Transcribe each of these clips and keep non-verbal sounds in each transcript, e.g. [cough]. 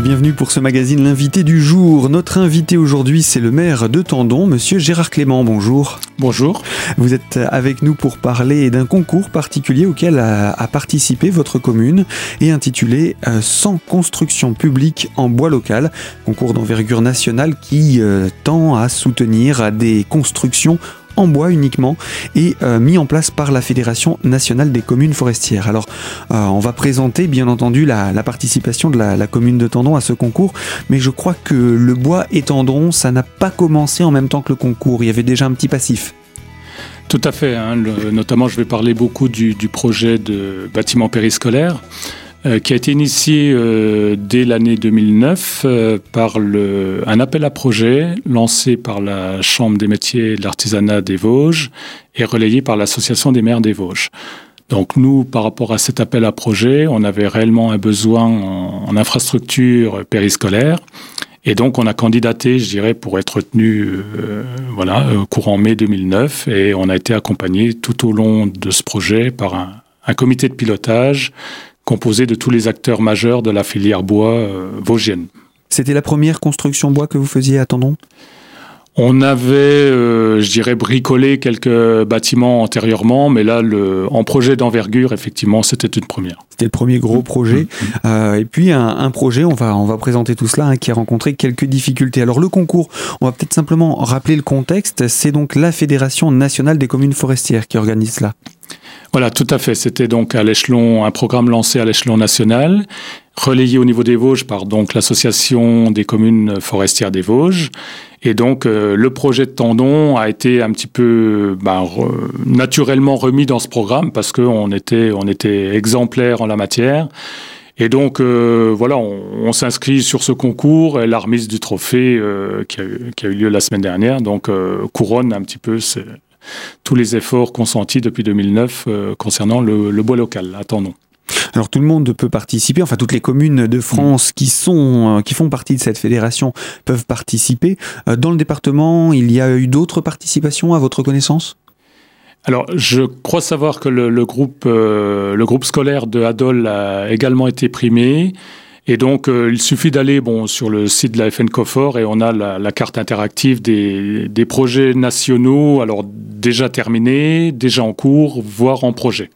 Et bienvenue pour ce magazine L'invité du jour. Notre invité aujourd'hui, c'est le maire de Tendon, monsieur Gérard Clément. Bonjour. Bonjour. Vous êtes avec nous pour parler d'un concours particulier auquel a, participé votre commune et intitulé euh, Sans construction publique en bois local. Concours d'envergure nationale qui euh, tend à soutenir des constructions en bois uniquement et euh, mis en place par la Fédération nationale des communes forestières. Alors, euh, on va présenter bien entendu la, participation de la, commune de Tendon à ce concours, mais je crois que le bois et Tendon, ça n'a pas commencé en même temps que le concours. Il y avait déjà un petit passif. Tout à fait. Hein. notamment, je vais parler beaucoup du, du projet de bâtiment périscolaire. Euh, qui a été initié euh, dès l'année 2009 euh, par le, un appel à projet lancé par la Chambre des métiers de l'artisanat des Vosges et relayé par l'Association des maires des Vosges. Donc nous, par rapport à cet appel à projet, on avait réellement un besoin en, infrastructure périscolaire. Et donc on a candidaté, je dirais, pour être retenu voilà, courant mai 2009. Et on a été accompagné tout au long de ce projet par un, un comité de pilotage composé de tous les acteurs majeurs de la filière bois euh, vosgienne. C'était la première construction bois que vous faisiez à Tendon? On avait, euh, je dirais, bricolé quelques bâtiments antérieurement, mais là, le, en projet d'envergure, effectivement, c'était une première. C'était le premier gros projet. Mm, mm. Euh, et puis, un, projet, on va, on va présenter tout cela, hein, qui a rencontré quelques difficultés. Alors, le concours, on va peut-être simplement rappeler le contexte. C'est donc la Fédération nationale des communes forestières qui organise cela. Voilà, tout à fait. C'était donc à l'échelon, un programme lancé à l'échelon national, relayé au niveau des Vosges par donc l'association des communes forestières des Vosges. Et donc euh, le projet de Tendon a été un petit peu ben, naturellement remis dans ce programme parce qu'on était, on était exemplaire en la matière. Et donc euh, voilà, on, s'inscrit sur ce concours et la remise du trophée euh, qui, a, qui, a, eu lieu la semaine dernière, donc couronne un petit peu tous les efforts consentis depuis 2009 euh, concernant le, bois local. Attendons. Alors tout le monde peut participer, enfin toutes les communes de France qui sont euh, qui font partie de cette fédération peuvent participer. Euh, dans le département, il y a eu d'autres participations à votre connaissance? Alors, je crois savoir que le, groupe, le groupe scolaire de Adol a également été primé. Et donc, euh, il suffit d'aller bon, sur le site de la FNCOFOR et on a la, carte interactive des, des, projets nationaux, alors déjà terminés, déjà en cours, voire en projet.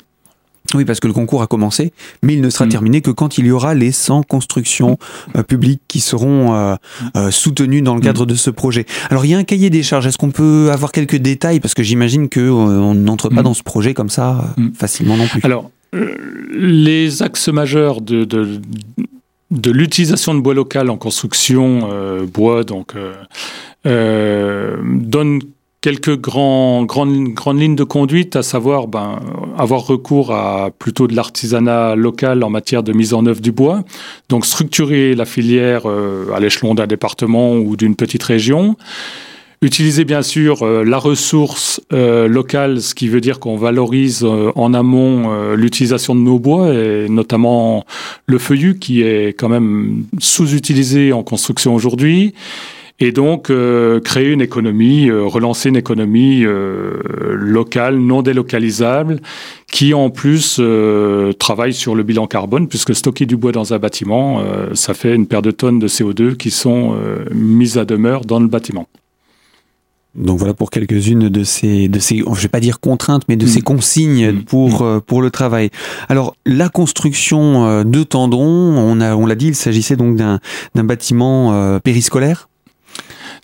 Oui, parce que le concours a commencé, mais il ne sera mm. terminé que quand il y aura les 100 constructions euh, publiques qui seront euh, soutenues dans le mm. cadre de ce projet. Alors, il y a un cahier des charges. Est-ce qu'on peut avoir quelques détails? Parce que j'imagine qu'on n'entre pas mm. dans ce projet comme ça facilement non plus. Alors, les axes majeurs de, de, de l'utilisation de bois local en construction euh, bois donc euh, euh, donne quelques grands, grandes, grandes lignes de conduite, à savoir ben, avoir recours à plutôt de l'artisanat local en matière de mise en œuvre du bois, donc structurer la filière à l'échelon d'un département ou d'une petite région, Utiliser bien sûr euh, la ressource euh, locale, ce qui veut dire qu'on valorise euh, en amont l'utilisation de nos bois et notamment le feuillu qui est quand même sous-utilisé en construction aujourd'hui. Et donc créer une économie, relancer une économie locale, non délocalisable, qui en plus travaille sur le bilan carbone, puisque stocker du bois dans un bâtiment, ça fait une paire de tonnes de CO2 qui sont mises à demeure dans le bâtiment. Donc voilà pour quelques-unes de ces, de ces, je vais pas dire contraintes, mais de ces mm. consignes mm. pour, mm. Euh, pour le travail. Alors la construction euh, de tendons, on a, on l'a dit, il s'agissait donc d'un, d'un bâtiment euh, périscolaire.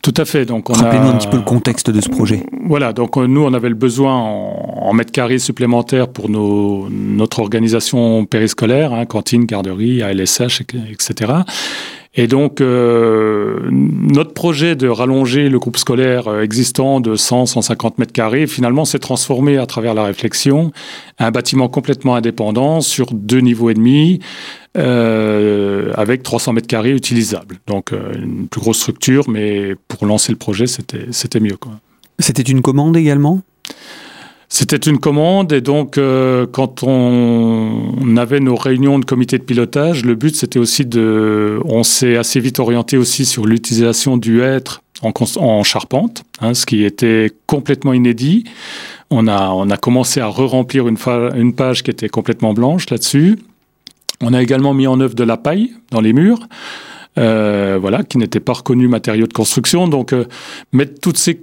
Tout à fait. Donc, rappelez-nous un petit peu le contexte de ce projet. Voilà. Donc, nous, on avait le besoin en, mètres carrés supplémentaires pour nos, notre organisation périscolaire, hein, cantine, garderie, ALSH, etc. Et donc, euh, notre projet de rallonger le groupe scolaire euh, existant de 100-150 mètres carrés, finalement, s'est transformé à travers la réflexion un bâtiment complètement indépendant sur deux niveaux et demi, euh, avec 300 mètres carrés utilisables. Donc, une plus grosse structure, mais pour lancer le projet, c'était mieux. C'était une commande également? C'était une commande et donc euh, quand on, avait nos réunions de comité de pilotage, le but c'était aussi de, on s'est assez vite orienté aussi sur l'utilisation du hêtre en, en charpente, hein, ce qui était complètement inédit. On a, on a commencé à re-remplir une, page qui était complètement blanche là-dessus. On a également mis en œuvre de la paille dans les murs. voilà, qui n'étaient pas reconnus matériaux de construction. Donc, mettre toutes ces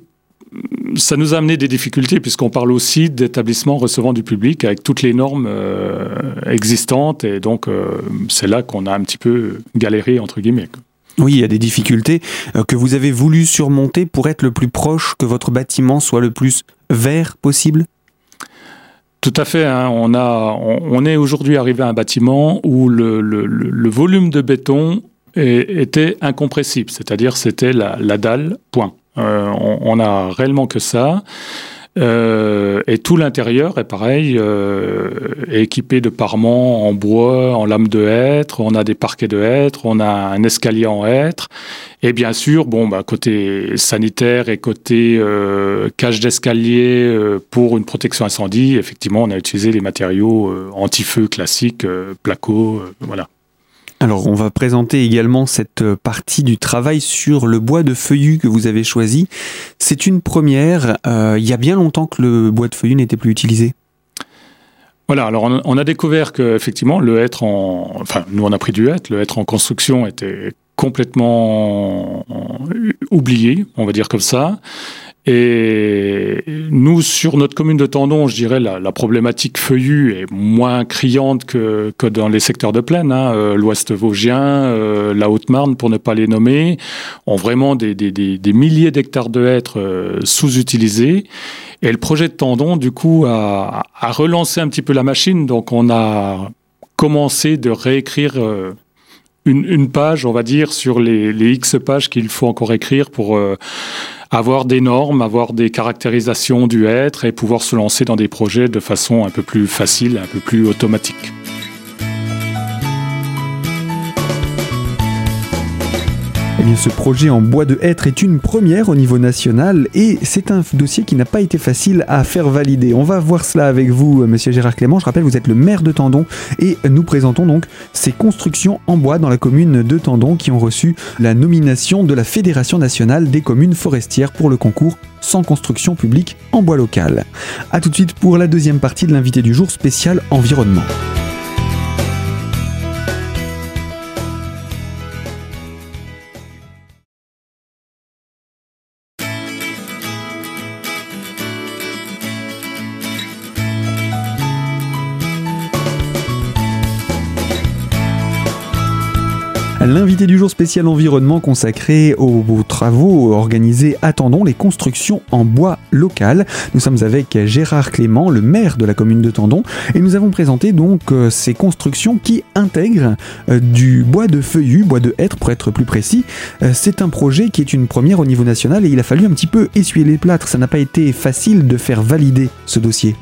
ça nous a amené des difficultés puisqu'on parle aussi d'établissements recevant du public avec toutes les normes existantes et donc c'est là qu'on a un petit peu galéré entre guillemets. Oui, il y a des difficultés que vous avez voulu surmonter pour être le plus proche que votre bâtiment soit le plus vert possible? Tout à fait. Hein. On, a, on, est aujourd'hui arrivé à un bâtiment où le, volume de béton était incompressible, c'est-à-dire c'était la, dalle, point. Euh, on, on, a réellement que ça. Euh, et tout l'intérieur est pareil, euh, équipé de parements en bois, en lame de hêtre, on a des parquets de hêtre, on a un escalier en hêtre, et bien sûr, bon, bah, côté sanitaire et côté euh, cage d'escalier euh, pour une protection incendie, effectivement, on a utilisé les matériaux anti-feu classiques, placo, voilà. Alors, on va présenter également cette euh, partie du travail sur le bois de feuillu que vous avez choisi. C'est une première. Euh, il y a bien longtemps que le bois de feuillu n'était plus utilisé. Voilà, alors on a découvert que effectivement le hêtre en, enfin nous on a pris du hêtre, le en construction était complètement oublié, on va dire comme ça. Et nous, sur notre commune de Tendon, je dirais la, la problématique feuillue est moins criante que, que dans les secteurs de plaine. Hein. Euh, L'Ouest vosgien, euh, la Haute-Marne, pour ne pas les nommer, ont vraiment des, des, des, des milliers d'hectares de hêtres euh, sous-utilisés. Et le projet de Tendon, du coup, a, a, relancé un petit peu la machine. Donc, on a commencé de réécrire une, une, page, on va dire, sur les, les X pages qu'il faut encore écrire pour avoir des normes, avoir des caractérisations du être et pouvoir se lancer dans des projets de façon un peu plus facile, un peu plus automatique. Ce projet en bois de hêtre est une première au niveau national et c'est un dossier qui n'a pas été facile à faire valider. On va voir cela avec vous, monsieur Gérard Clément. Je rappelle, vous êtes le maire de Tendon et nous présentons donc ces constructions en bois dans la commune de Tendon qui ont reçu la nomination de la Fédération nationale des communes forestières pour le concours sans construction publique en bois local. A tout de suite pour la deuxième partie de l'invité du jour spécial environnement. L'invité du jour spécial environnement consacré aux, travaux organisés Attendons les constructions en bois local. Nous sommes avec Gérard Clément, le maire de la commune de Tendon, et nous avons présenté donc euh, ces constructions qui intègrent euh, du bois de feuillu, bois de hêtre pour être plus précis. Euh, c'est un projet qui est une première au niveau national et il a fallu un petit peu essuyer les plâtres. Ça n'a pas été facile de faire valider ce dossier.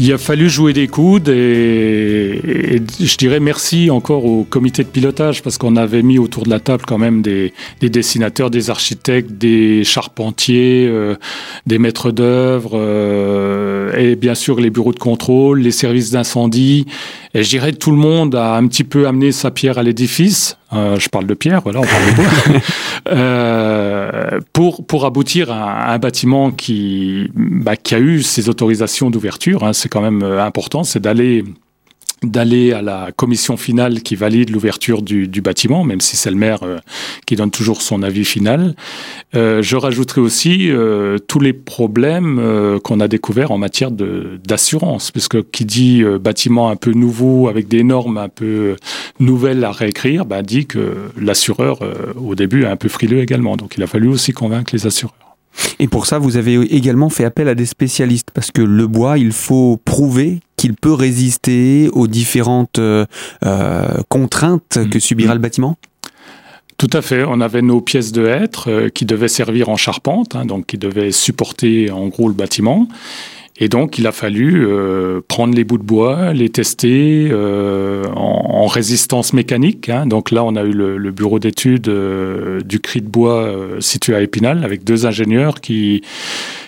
Il a fallu jouer des coudes et, je dirais merci encore au comité de pilotage parce qu'on avait mis autour de la table quand même des, dessinateurs, des architectes, des charpentiers, euh, des maîtres d'œuvre euh, et bien sûr les bureaux de contrôle, les services d'incendie. Et je dirais tout le monde a un petit peu amené sa pierre à l'édifice. Euh, je parle de pierre, voilà, on parle de bois. [laughs] euh, pour, pour aboutir à un bâtiment qui, bah, qui a eu ses autorisations d'ouverture. Hein, c'est quand même euh, important, c'est d'aller d'aller à la commission finale qui valide l'ouverture du, du, bâtiment, même si c'est le maire euh, qui donne toujours son avis final. Euh, je rajouterai aussi euh, tous les problèmes euh, qu'on a découverts en matière d'assurance, puisque qui dit bâtiment un peu nouveau avec des normes un peu nouvelles à réécrire, bah, dit que l'assureur au début est un peu frileux également. Donc il a fallu aussi convaincre les assureurs. Et pour ça, vous avez également fait appel à des spécialistes, parce que le bois, il faut prouver qu'il peut résister aux différentes euh, euh contraintes que subira le bâtiment tout à fait. On avait nos pièces de hêtre euh, qui devaient servir en charpente, hein, donc qui devaient supporter en gros le bâtiment. Et donc, il a fallu euh, prendre les bouts de bois, les tester euh, en, en, résistance mécanique. Hein. Donc là, on a eu le, le bureau d'études euh, du cri de bois euh, situé à Épinal avec deux ingénieurs qui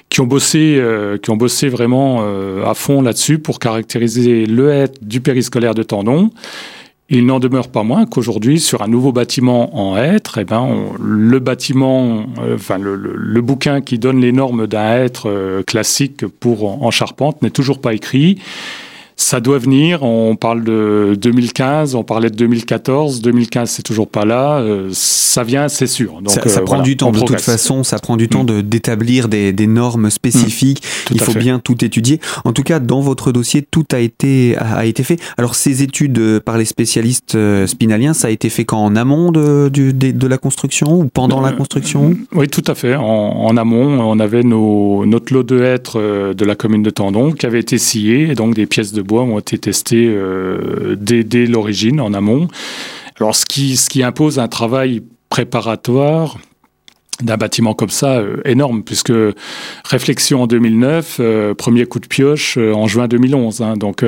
qui ont bossé, euh, qui ont bossé vraiment à fond là-dessus pour caractériser le hêtre du périscolaire de Tendon. Il n'en demeure pas moins qu'aujourd'hui, sur un nouveau bâtiment en hêtre, eh ben, le bâtiment, euh, enfin le, bouquin qui donne les normes d'un hêtre euh, classique pour en, charpente n'est toujours pas écrit. Ça doit venir. On parle de 2015, on parlait de 2014. 2015, c'est toujours pas là. Euh, ça vient, c'est sûr. Donc, ça, prend du temps. De toute façon, ça prend du temps mm. d'établir des, des, normes spécifiques. Mm. Il faut bien tout étudier. En tout cas, dans votre dossier, tout a été, a été fait. Alors, ces études par les spécialistes spinaliens, ça a été fait quand? En amont de, de, de la construction ou pendant la construction? Oui, tout à fait. En, en amont, on avait nos, notre lot de hêtres de la commune de Tendon qui avait été scié et donc des pièces de bois ont été testées euh, dès, dès l'origine, en amont. Alors, ce qui, ce qui impose un travail préparatoire d'un bâtiment comme ça euh, énorme, puisque réflexion en 2009, euh, premier coup de pioche euh, en juin 2011. Hein, donc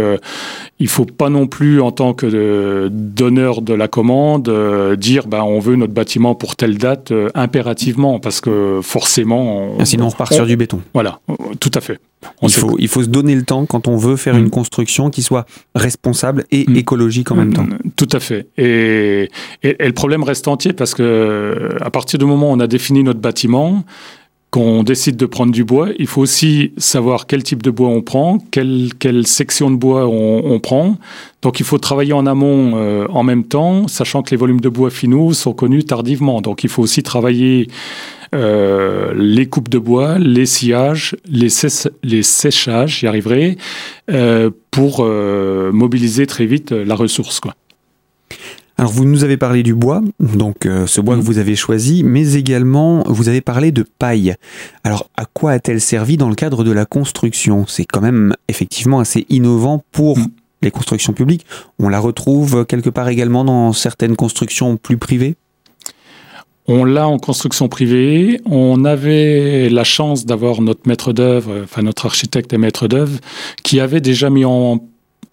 il faut pas non plus, en tant que donneur de la commande, dire ben, on veut notre bâtiment pour telle date impérativement, parce que forcément... On, Sinon on repart sur du béton. Voilà, tout à fait. Il faut, il faut se donner le temps quand on veut faire une mm. construction qui soit responsable et mm. écologique en même temps. Mm, tout à fait. Et, et, et, le problème reste entier parce que à partir du moment où on a défini notre bâtiment, qu'on décide de prendre du bois, il faut aussi savoir quel type de bois on prend, quelle, quelle section de bois on, prend. Donc il faut travailler en amont euh, en même temps, sachant que les volumes de bois finaux sont connus tardivement. Donc il faut aussi travailler euh, les coupes de bois, les sillages, les, les séchages, j'y arriverai, euh, pour mobiliser très vite la ressource. Quoi. Alors vous nous avez parlé du bois, donc euh, ce bois que mm. vous avez choisi, mais également vous avez parlé de paille. Alors à quoi a-t-elle servi dans le cadre de la construction? C'est quand même effectivement assez innovant pour mm. les constructions publiques. On la retrouve quelque part également dans certaines constructions plus privées? On l'a en construction privée. On avait la chance d'avoir notre maître d'œuvre, enfin notre architecte et maître d'œuvre, qui avait déjà mis en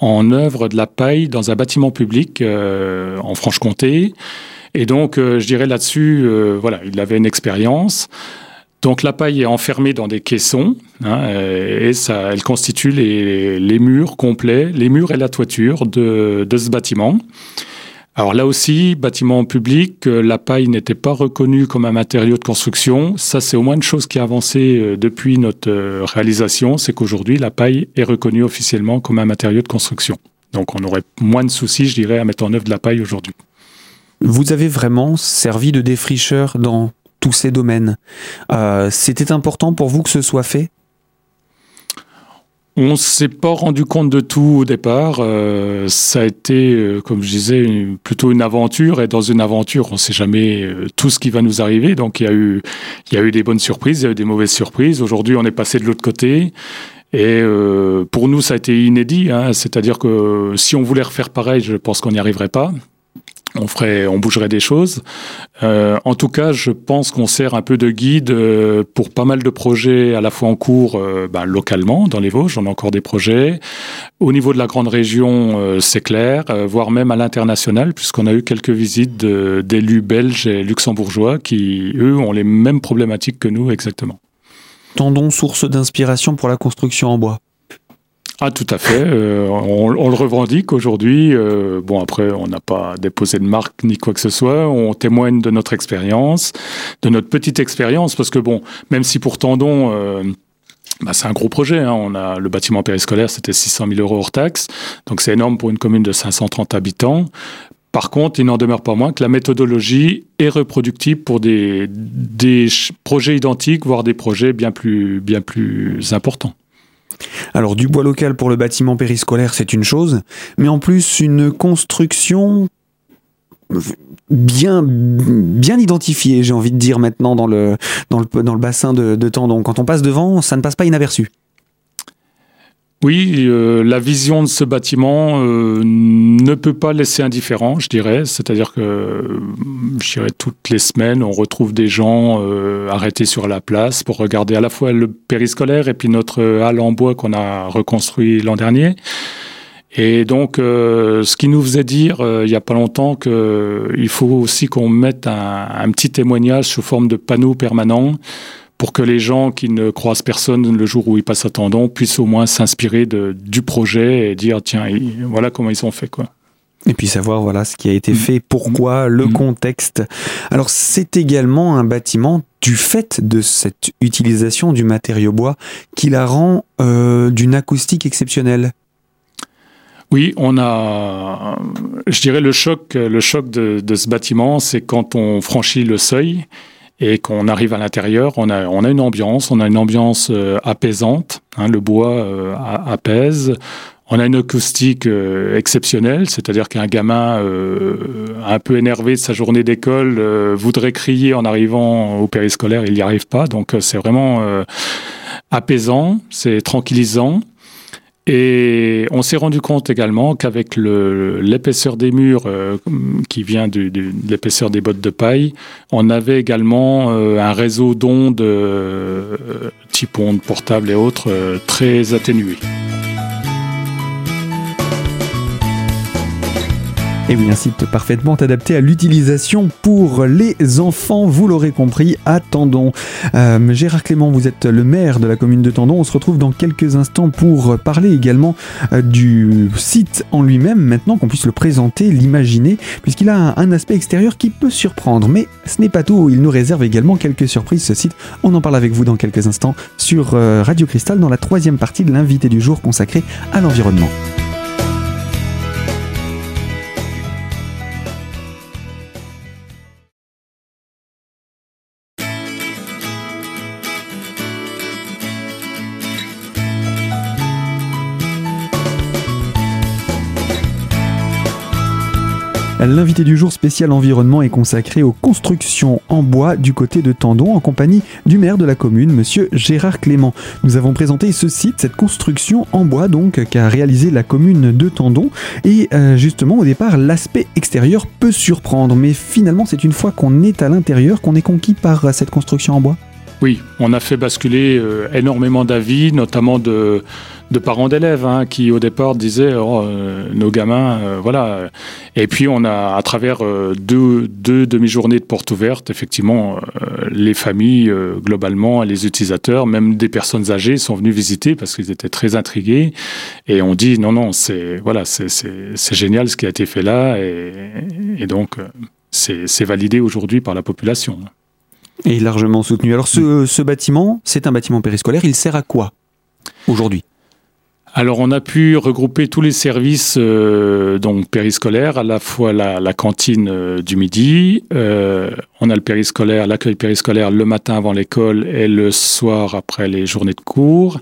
en œuvre de la paille dans un bâtiment public euh, en Franche-Comté. Et donc, euh, je dirais là-dessus, euh, voilà, il avait une expérience. Donc la paille est enfermée dans des caissons hein, et ça, elle constitue les, les, murs complets, les murs et la toiture de, de ce bâtiment. Alors là aussi, bâtiment public, euh, la paille n'était pas reconnue comme un matériau de construction. Ça, c'est au moins une chose qui a avancé euh, depuis notre euh, réalisation, c'est qu'aujourd'hui, la paille est reconnue officiellement comme un matériau de construction. Donc on aurait moins de soucis, je dirais, à mettre en œuvre de la paille aujourd'hui. Vous avez vraiment servi de défricheur dans tous ces domaines. C'était important pour vous que ce soit fait? On s'est pas rendu compte de tout au départ. Euh, ça a été, euh, comme je disais, plutôt une aventure. Et dans une aventure, on sait jamais euh, tout ce qui va nous arriver. Donc il y a eu, y a eu des bonnes surprises, il y a eu des mauvaises surprises. Aujourd'hui, on est passé de l'autre côté. Et pour nous, ça a été inédit. Hein. C'est-à-dire que si on voulait refaire pareil, je pense qu'on n'y arriverait pas on ferait, on bougerait des choses. Euh, en tout cas, je pense qu'on sert un peu de guide euh, pour pas mal de projets à la fois en cours euh, ben, localement dans les Vosges. On a encore des projets. Au niveau de la grande région, c'est clair, voire même à l'international, puisqu'on a eu quelques visites d'élus belges et luxembourgeois qui, eux, ont les mêmes problématiques que nous exactement. Tendons source d'inspiration pour la construction en bois. Ah, tout à fait. Euh, on, le revendique aujourd'hui. Euh, bon, après, on n'a pas déposé de marque ni quoi que ce soit. On témoigne de notre expérience, de notre petite expérience, parce que bon, même si pour Tendon, euh, bah, c'est un gros projet. Hein. On a le bâtiment périscolaire, c'était 600 000 euros hors taxe, donc c'est énorme pour une commune de 530 habitants. Par contre, il n'en demeure pas moins que la méthodologie est reproductible pour des, des projets identiques, voire des projets bien plus, bien plus importants. Alors du bois local pour le bâtiment périscolaire, c'est une chose, mais en plus une construction bien bien identifiée, j'ai envie de dire maintenant dans le bassin de, de Tendon. Quand on passe devant, ça ne passe pas inaperçu. Oui, euh, la vision de ce bâtiment euh, ne peut pas laisser indifférent, je dirais. C'est-à-dire que, je dirais, toutes les semaines, on retrouve des gens euh, arrêtés sur la place pour regarder à la fois le périscolaire et puis notre halle en bois qu'on a reconstruit l'an dernier. Et donc, ce qui nous faisait dire il n'y a pas longtemps qu'il faut aussi qu'on mette un, petit témoignage sous forme de panneau permanent pour que les gens qui ne croisent personne le jour où ils passent à Tendon puissent au moins s'inspirer du projet et dire tiens, voilà comment ils ont fait quoi. Et puis savoir voilà ce qui a été mm. fait, pourquoi, le mm. contexte. Alors c'est également un bâtiment du fait de cette utilisation du matériau bois qui la rend euh, d'une acoustique exceptionnelle. Oui, on a, je dirais le choc, le choc de, de ce bâtiment, c'est quand on franchit le seuil et qu'on arrive à l'intérieur, on a, on a une ambiance, on a une ambiance euh, apaisante, hein, le bois euh, apaise, on a une acoustique euh, exceptionnelle, c'est-à-dire qu'un gamin un peu énervé de sa journée d'école voudrait crier en arrivant au périscolaire, il n'y arrive pas, donc c'est vraiment apaisant, c'est tranquillisant. Et on s'est rendu compte également qu'avec l'épaisseur des murs euh, qui vient de, l'épaisseur des bottes de paille, on avait également euh, un réseau d'ondes euh, type ondes portables et autres très atténué. Et oui, un site parfaitement adapté à l'utilisation pour les enfants, vous l'aurez compris, à Tendon. Euh, Gérard Clément, vous êtes le maire de la commune de Tendon. On se retrouve dans quelques instants pour parler également euh, du site en lui-même, maintenant qu'on puisse le présenter, l'imaginer, puisqu'il a un, aspect extérieur qui peut surprendre. Mais ce n'est pas tout, il nous réserve également quelques surprises, ce site. On en parle avec vous dans quelques instants sur euh, Radio Cristal dans la troisième partie de l'invité du jour consacrée à l'environnement. L'invité du jour spécial environnement est consacré aux constructions en bois du côté de Tendon en compagnie du maire de la commune, monsieur Gérard Clément. Nous avons présenté ce site, cette construction en bois donc qu'a réalisé la commune de Tendon et euh, justement au départ l'aspect extérieur peut surprendre mais finalement c'est une fois qu'on est à l'intérieur qu'on est conquis par cette construction en bois. Oui, on a fait basculer euh, énormément d'avis, notamment de, parents d'élèves hein, qui au départ disaient oh, euh, nos gamins, euh, voilà. Et puis on a à travers deux, deux demi-journées de portes ouvertes, effectivement, les familles globalement, les utilisateurs, même des personnes âgées sont venus visiter parce qu'ils étaient très intrigués et on dit non non c'est voilà c'est génial ce qui a été fait là et, et donc c'est validé aujourd'hui par la population. Et largement soutenu. Alors ce, bâtiment, c'est un bâtiment périscolaire, il sert à quoi aujourd'hui? Alors on a pu regrouper tous les services euh, donc périscolaires, à la fois la, cantine euh, du midi, euh, on a le périscolaire, l'accueil périscolaire le matin avant l'école et le soir après les journées de cours.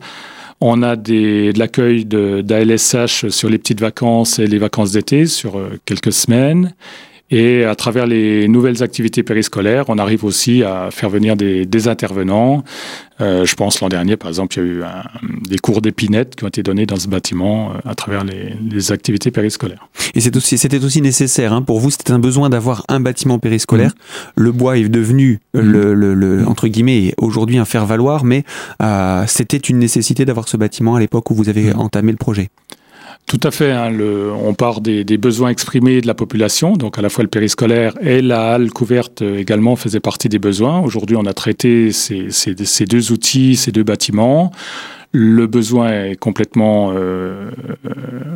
On a des, de l'accueil d'ALSH sur les petites vacances et les vacances d'été sur quelques semaines. Et à travers les nouvelles activités périscolaires, on arrive aussi à faire venir des, des intervenants. Euh, je pense l'an dernier, par exemple, il y a eu un, des cours d'épinette qui ont été donnés dans ce bâtiment euh, à travers les, les, activités périscolaires. Et c'était aussi, c'était aussi nécessaire hein, pour vous, c'était un besoin d'avoir un bâtiment périscolaire. Mmh. Le bois est devenu, mmh. le, le, le, entre guillemets, aujourd'hui un faire-valoir, mais euh, c'était une nécessité d'avoir ce bâtiment à l'époque où vous avez mmh. entamé le projet. Tout à fait. Hein, on part des, besoins exprimés de la population, donc à la fois le périscolaire et la halle couverte euh, également faisaient partie des besoins. Aujourd'hui, on a traité ces, deux outils, ces deux bâtiments. Le besoin est complètement euh,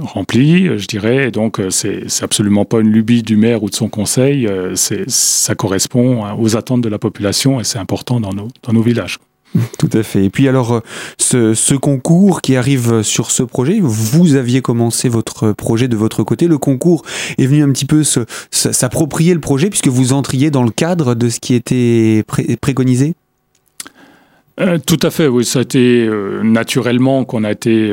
rempli, je dirais, et donc euh, c'est absolument pas une lubie du maire ou de son conseil. Euh, ça correspond aux attentes de la population et c'est important dans nos villages. [laughs] Tout à fait. Et puis alors, euh, ce, concours qui arrive sur ce projet, vous aviez commencé votre projet de votre côté. Le concours est venu un petit peu s'approprier le projet puisque vous entriez dans le cadre de ce qui était préconisé? Euh, tout à fait, oui, ça a été euh, naturellement qu'on a été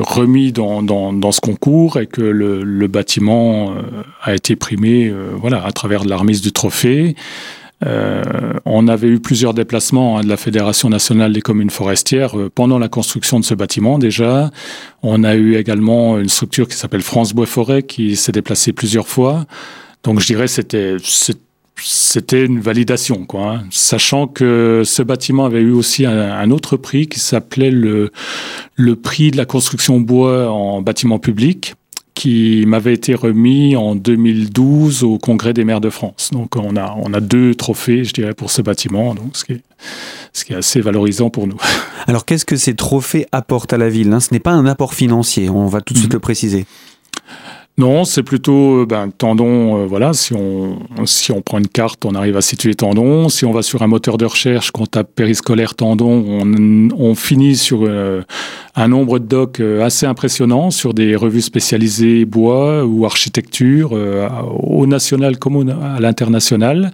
remis dans, ce concours et que le, bâtiment a été primé voilà, à travers la remise du trophée. Euh, on avait eu plusieurs déplacements hein, de la Fédération nationale des communes forestières euh, pendant la construction de ce bâtiment déjà. On a eu également une structure qui s'appelle France Bois Forêt qui s'est déplacée plusieurs fois. Donc je dirais c'était c'était une validation, quoi. Hein. Sachant que ce bâtiment avait eu aussi un, un autre prix qui s'appelait le, le prix de la construction bois en bâtiment public qui m'avait été remis en 2012 au Congrès des maires de France. Donc on a, on a deux trophées, je dirais, pour ce bâtiment, donc ce qui est, ce qui est assez valorisant pour nous. Alors qu'est-ce que ces trophées apportent à la ville hein? Ce n'est pas un apport financier, on va tout de suite mhm. le préciser. Non, c'est plutôt euh, ben, Tendon. Euh, voilà, si on si on prend une carte, on arrive à situer Tendon. Si on va sur un moteur de recherche, qu'on tape périscolaire Tendon, on, finit sur euh, un nombre de docs assez impressionnant sur des revues spécialisées bois ou architecture, au national comme à l'international.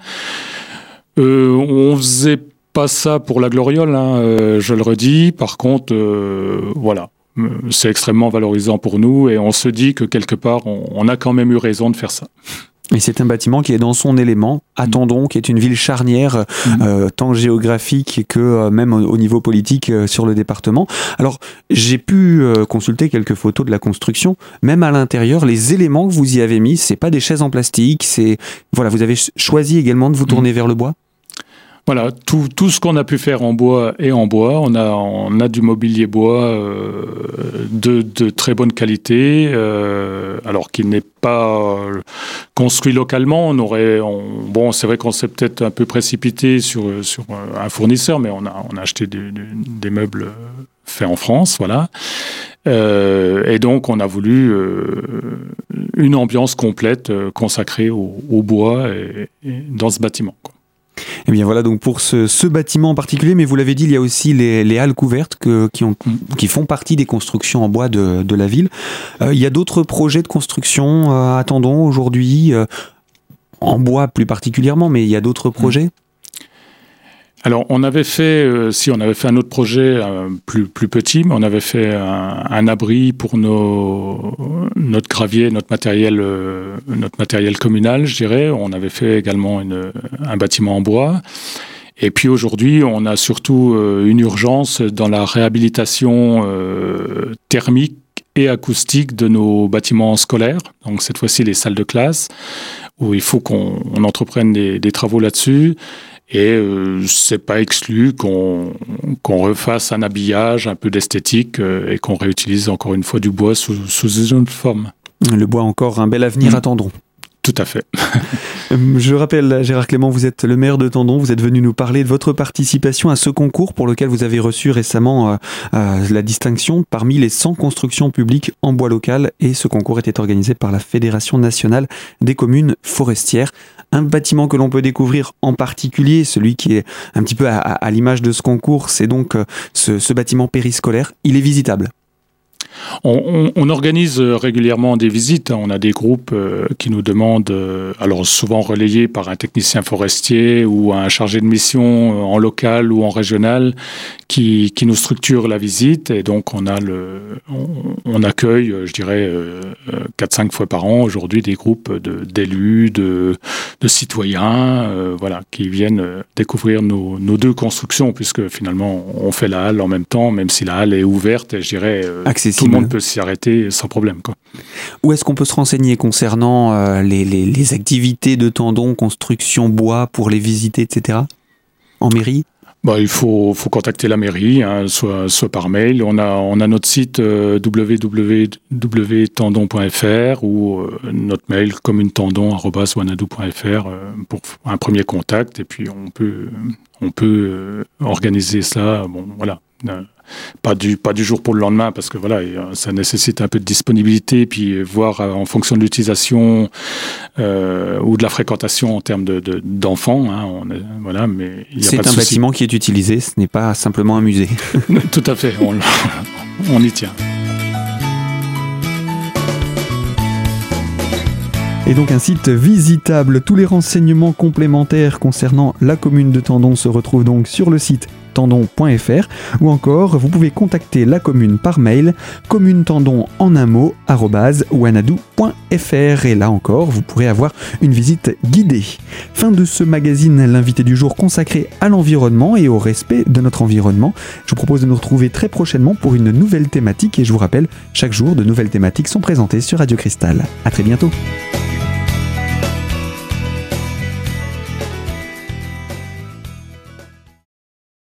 on faisait pas ça pour la gloriole, hein, je le redis. Par contre, voilà, c'est extrêmement valorisant pour nous et on se dit que quelque part, on, a quand même eu raison de faire ça. Et c'est un bâtiment qui est dans son élément, Attendons, mm. qui est une ville charnière, mm. euh, tant géographique que euh, même au, niveau politique euh, sur le département. Alors, j'ai pu consulter quelques photos de la construction. Même à l'intérieur, les éléments que vous y avez mis, c'est pas des chaises en plastique, c'est voilà, vous avez choisi également de vous tourner mm. vers le bois? Voilà, tout, tout ce qu'on a pu faire en bois est en bois. On a, on a du mobilier bois euh, de, de, très bonne qualité, euh, alors qu'il n'est pas construit localement. On aurait, bon, c'est vrai qu'on s'est peut-être un peu précipité sur, sur un fournisseur, mais on a, on a acheté des, des meubles faits en France, voilà. Euh, et donc, on a voulu euh, une ambiance complète euh, consacrée au, au bois et, et dans ce bâtiment. Quoi. Et eh bien voilà donc pour ce, bâtiment en particulier, mais vous l'avez dit, il y a aussi les, halles couvertes qui, ont, qui, font partie des constructions en bois de, la ville. Euh, il y a d'autres projets de construction, euh, attendons aujourd'hui, euh, en bois plus particulièrement, mais il y a d'autres projets? Alors, on avait fait, euh, si on avait fait un autre projet euh, plus, plus petit, mais on avait fait un, abri pour nos, notre gravier, notre matériel, euh, notre matériel communal, je dirais. On avait fait également une, un bâtiment en bois. Et puis aujourd'hui, on a surtout une urgence dans la réhabilitation thermique et acoustique de nos bâtiments scolaires. Donc cette fois-ci, les salles de classe, où il faut qu'on entreprenne des, des travaux là-dessus. Et euh, c'est pas exclu qu'on refasse un habillage, un peu d'esthétique euh, et qu'on réutilise encore une fois du bois sous, sous une autre forme. Le bois encore un bel avenir, mmh. attendons. Tout à fait. [laughs] Euh, je rappelle, Gérard Clément, vous êtes le maire de Tendon. Vous êtes venu nous parler de votre participation à ce concours pour lequel vous avez reçu récemment euh, euh, la distinction parmi les 100 constructions publiques en bois local. Et ce concours était organisé par la Fédération nationale des communes forestières. Un bâtiment que l'on peut découvrir en particulier, celui qui est un petit peu à, l'image de ce concours, c'est donc ce, ce bâtiment périscolaire. Il est visitable. On, organise régulièrement des visites. On a des groupes euh, qui nous demandent, euh, alors souvent relayés par un technicien forestier ou un chargé de mission euh, en local ou en régional, qui, nous structure la visite. Et donc on a le, on, accueille, je dirais, 4-5 fois par an aujourd'hui des groupes d'élus, de, de, citoyens, voilà, qui viennent découvrir nos, nos, deux constructions, puisque finalement on fait la halle en même temps, même si la halle est ouverte, je dirais, accessible on peut s'y arrêter sans problème. Quoi. Où est-ce qu'on peut se renseigner concernant euh, les, activités de tendons, construction, bois, pour les visiter, etc. En mairie? Bah, il faut, faut, contacter la mairie, hein, soit, soit, par mail. On a, on a notre site euh, www.tendon.fr ou euh, notre mail communetendon.wanadou.fr euh, pour un premier contact. Et puis on peut, on peut organiser ça. Bon, voilà pas du, pas du jour pour le lendemain, parce que voilà, ça nécessite un peu de disponibilité, puis voir euh, en fonction de l'utilisation euh, ou de la fréquentation en termes d'enfants. De, hein, voilà, mais c'est un bâtiment qui est utilisé, ce n'est pas simplement un musée. [laughs] Tout à fait, on, on y tient. Et donc un site visitable. Tous les renseignements complémentaires concernant la commune de Tendon se retrouvent donc sur le site ou encore vous pouvez contacter la commune par mail commune tendon en un mot wanadou.fr et là encore vous pourrez avoir une visite guidée. Fin de ce magazine l'invité du jour consacré à l'environnement et au respect de notre environnement. Je vous propose de nous retrouver très prochainement pour une nouvelle thématique et je vous rappelle chaque jour de nouvelles thématiques sont présentées sur Radio Cristal. À très bientôt.